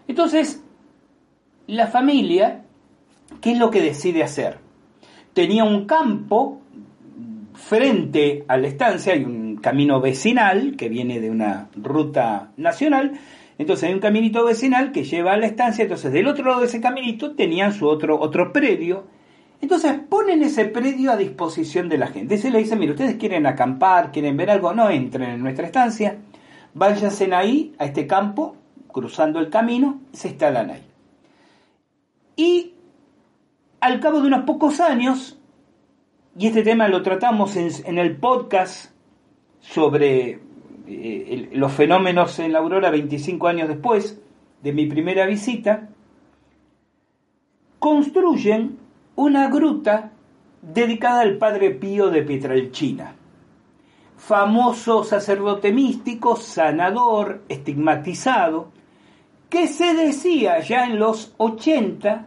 Entonces, la familia, ¿qué es lo que decide hacer? Tenía un campo frente a la estancia, hay un camino vecinal que viene de una ruta nacional, entonces hay un caminito vecinal que lleva a la estancia, entonces del otro lado de ese caminito tenían su otro, otro predio. Entonces ponen ese predio a disposición de la gente. Se le dice, mire, ustedes quieren acampar, quieren ver algo, no entren en nuestra estancia, váyanse ahí, a este campo, cruzando el camino, se instalan ahí. Y al cabo de unos pocos años, y este tema lo tratamos en, en el podcast sobre eh, los fenómenos en la aurora 25 años después de mi primera visita, construyen una gruta dedicada al Padre Pío de Pietralcina, famoso sacerdote místico, sanador, estigmatizado, que se decía ya en los 80,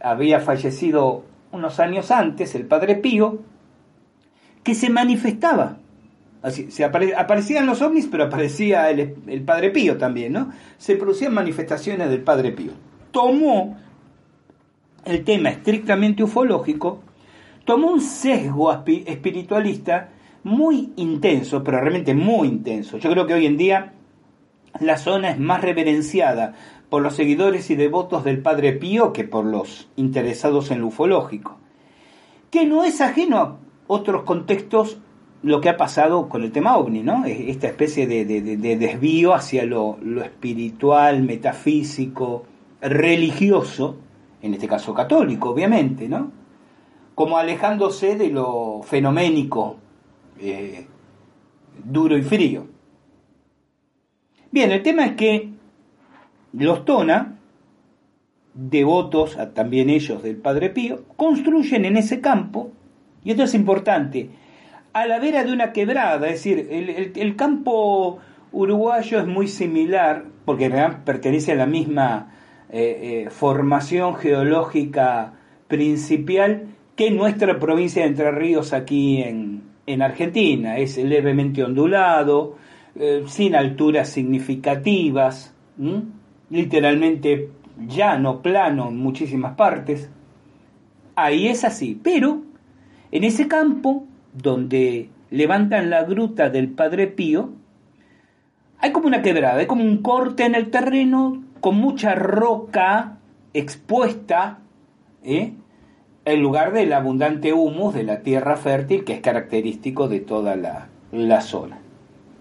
había fallecido unos años antes el Padre Pío, que se manifestaba Así, se aparecían los ovnis, pero aparecía el, Padre Pío también, ¿no? Se producían manifestaciones del Padre Pío. Tomó el tema estrictamente ufológico, tomó un sesgo espiritualista muy intenso, pero realmente muy intenso. Yo creo que hoy en día la zona es más reverenciada por los seguidores y devotos del Padre Pío que por los interesados en lo ufológico, que no es ajeno a otros contextos lo que ha pasado con el tema ovni, ¿no? Esta especie de, desvío hacia lo, espiritual, metafísico, religioso, en este caso católico, obviamente, ¿no? Como alejándose de lo fenoménico, eh, duro y frío. Bien, el tema es que los Tona, devotos también ellos del Padre Pío, construyen en ese campo, y esto es importante, a la vera de una quebrada, es decir, el, campo uruguayo es muy similar, porque pertenece a la misma eh, eh, formación geológica principal que nuestra provincia de Entre Ríos aquí en, Argentina. Es levemente ondulado, eh, sin alturas significativas, literalmente llano, plano en muchísimas partes. Ahí es así, pero en ese campo donde levantan la gruta del Padre Pío, hay como una quebrada, hay como un corte en el terreno con mucha roca expuesta ¿eh? en lugar del abundante humus de la tierra fértil que es característico de toda la, la zona.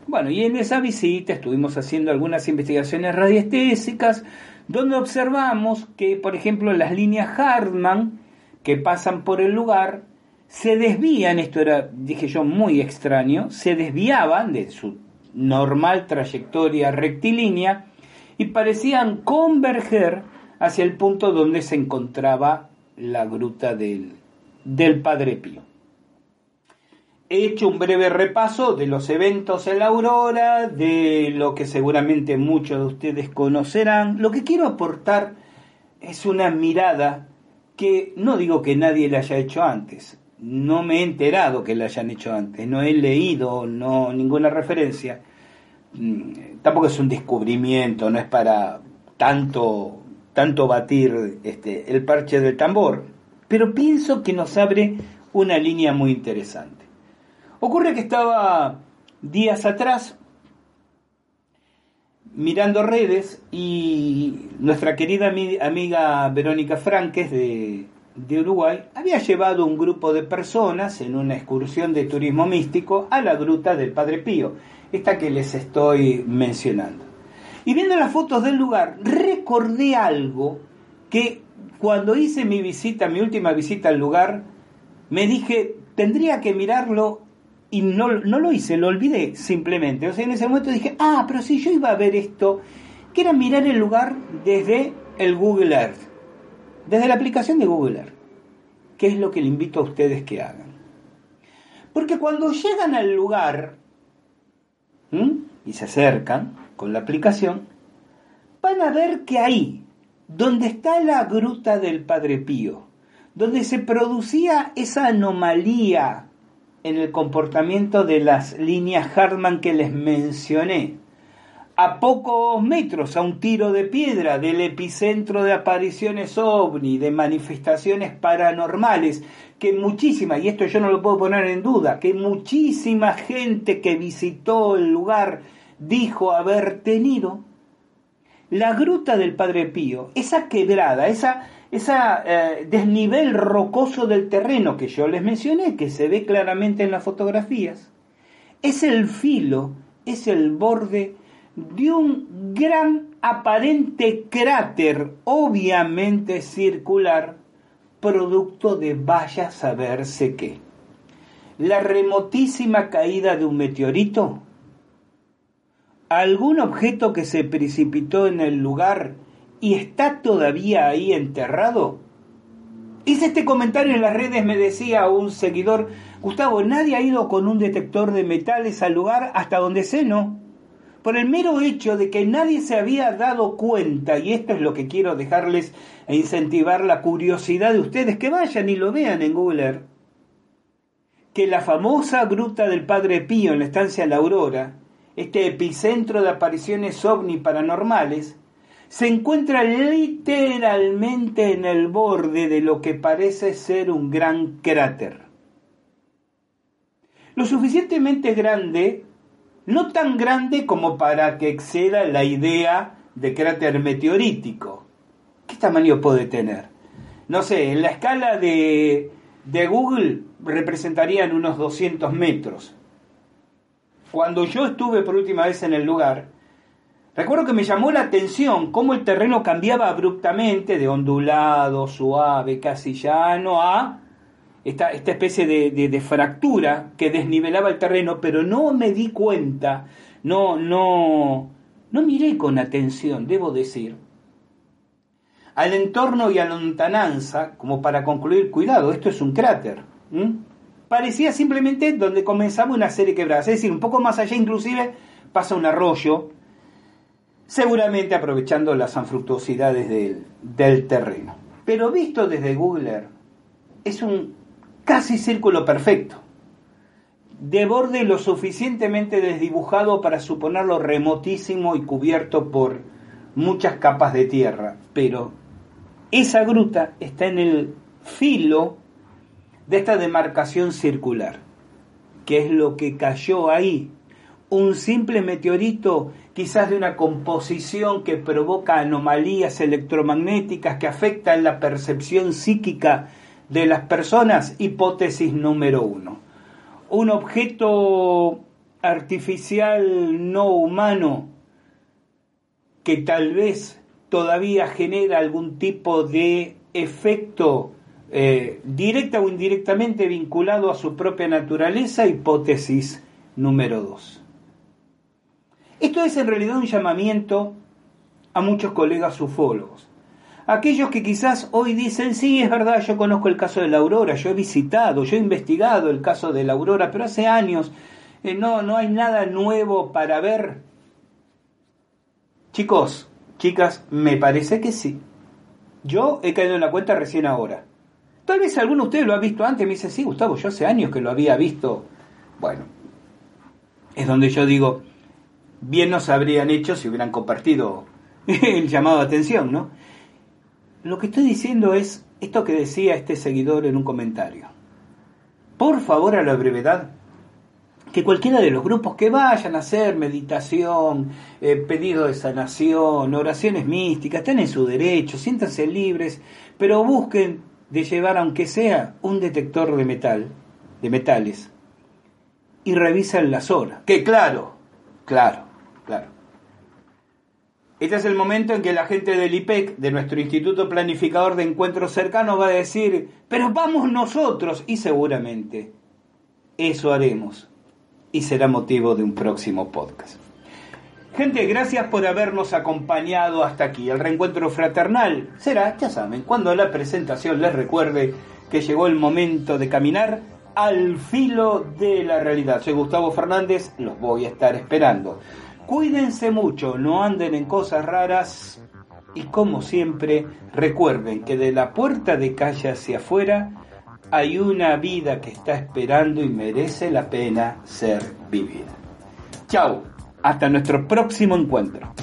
Bueno, y en esa visita estuvimos haciendo algunas investigaciones radiestésicas donde observamos que, por ejemplo, las líneas Hartmann que pasan por el lugar se desvían, esto era, dije yo, muy extraño, se desviaban de su normal trayectoria rectilínea y parecían converger hacia el punto donde se encontraba la gruta del, del Padre Pío. He hecho un breve repaso de los eventos en la aurora, de lo que seguramente muchos de ustedes conocerán. Lo que quiero aportar es una mirada que no digo que nadie la haya hecho antes, no me he enterado que la hayan hecho antes, no he leído no ninguna referencia. Mm, tampoco es un descubrimiento, no es para tanto tanto batir este, el parche del tambor, pero pienso que nos abre una línea muy interesante. Ocurre que estaba días atrás mirando redes y nuestra querida amiga Verónica Franques de, de Uruguay había llevado un grupo de personas en una excursión de turismo místico a la gruta del Padre Pío, esta que les estoy mencionando. Y viendo las fotos del lugar, recordé algo que cuando hice mi visita, mi última visita al lugar, me dije, tendría que mirarlo y no, no lo hice, lo olvidé simplemente. O sea, en ese momento dije, ah, pero si yo iba a ver esto, que era mirar el lugar desde el Google Earth, desde la aplicación de Google Earth, que es lo que le invito a ustedes que hagan. Porque cuando llegan al lugar y se acercan con la aplicación, van a ver que ahí, donde está la gruta del Padre Pío, donde se producía esa anomalía en el comportamiento de las líneas Hartmann que les mencioné. A pocos metros, a un tiro de piedra del epicentro de apariciones ovni, de manifestaciones paranormales, que muchísima, y esto yo no lo puedo poner en duda, que muchísima gente que visitó el lugar dijo haber tenido, la gruta del Padre Pío, esa quebrada, esa ese eh, desnivel rocoso del terreno que yo les mencioné, que se ve claramente en las fotografías, es el filo, es el borde de un gran aparente cráter, obviamente circular, producto de vaya saberse qué. La remotísima caída de un meteorito, algún objeto que se precipitó en el lugar y está todavía ahí enterrado? Hice este comentario en las redes, me decía un seguidor, Gustavo, nadie ha ido con un detector de metales al lugar hasta donde sé, ¿no? Por el mero hecho de que nadie se había dado cuenta, y esto es lo que quiero dejarles e incentivar la curiosidad de ustedes, que vayan y lo vean en Google Earth, que la famosa gruta del Padre Pío en la estancia La Aurora, este epicentro de apariciones ovni paranormales, se encuentra literalmente en el borde de lo que parece ser un gran cráter. Lo suficientemente grande, no tan grande como para que exceda la idea de cráter meteorítico. ¿Qué tamaño puede tener? No sé, en la escala de, de Google representarían unos 200 metros. Cuando yo estuve por última vez en el lugar, Recuerdo que me llamó la atención cómo el terreno cambiaba abruptamente de ondulado, suave, casi llano a esta, esta especie de, fractura que desnivelaba el terreno, pero no me di cuenta, no, no, no miré con atención, debo decir, al entorno y a la lontananza, como para concluir, cuidado, esto es un cráter. Parecía simplemente donde comenzaba una serie quebrada, es decir, un poco más allá inclusive pasa un arroyo, seguramente aprovechando las anfructuosidades del, terreno. Pero visto desde Google es un casi círculo perfecto, de borde lo suficientemente desdibujado para suponerlo remotísimo y cubierto por muchas capas de tierra, pero esa gruta está en el filo de esta demarcación circular, que es lo que cayó ahí. Un simple meteorito, quizás de una composición que provoca anomalías electromagnéticas que afectan la percepción psíquica de las personas, hipótesis número uno. Un objeto artificial no humano que tal vez todavía genera algún tipo de efecto eh, directa o indirectamente vinculado a su propia naturaleza, hipótesis número dos. Esto es en realidad un llamamiento a muchos colegas ufólogos. Aquellos que quizás hoy dicen, sí, es verdad, yo conozco el caso de la aurora, yo he visitado, yo he investigado el caso de la aurora, pero hace años eh, no, no hay nada nuevo para ver. Chicos, chicas, me parece que sí. Yo he caído en la cuenta recién ahora. Tal vez alguno de ustedes lo ha visto antes, me dice, sí, Gustavo, yo hace años que lo había visto. Bueno, es donde yo digo, bien nos habrían hecho si hubieran compartido el llamado de atención, ¿no? Lo que estoy diciendo es esto que decía este seguidor en un comentario. Por favor, a la brevedad, que cualquiera de los grupos que vayan a hacer meditación, eh, pedido de sanación, oraciones místicas, están en su derecho, siéntanse libres, pero busquen de llevar, aunque sea un detector de metal, de metales, y revisan la zona. Que claro, claro, claro. Este es el momento en que la gente del IPEC, de nuestro Instituto Planificador de Encuentros Cercanos, va a decir, pero vamos nosotros, y seguramente eso haremos y será motivo de un próximo podcast. Gente, gracias por habernos acompañado hasta aquí. El reencuentro fraternal será, ya saben, cuando la presentación les recuerde que llegó el momento de caminar al filo de la realidad. Soy Gustavo Fernández, los voy a estar esperando. Cuídense mucho, no anden en cosas raras y como siempre recuerden que de la puerta de calle hacia afuera hay una vida que está esperando y merece la pena ser vivida. Chao, hasta nuestro próximo encuentro.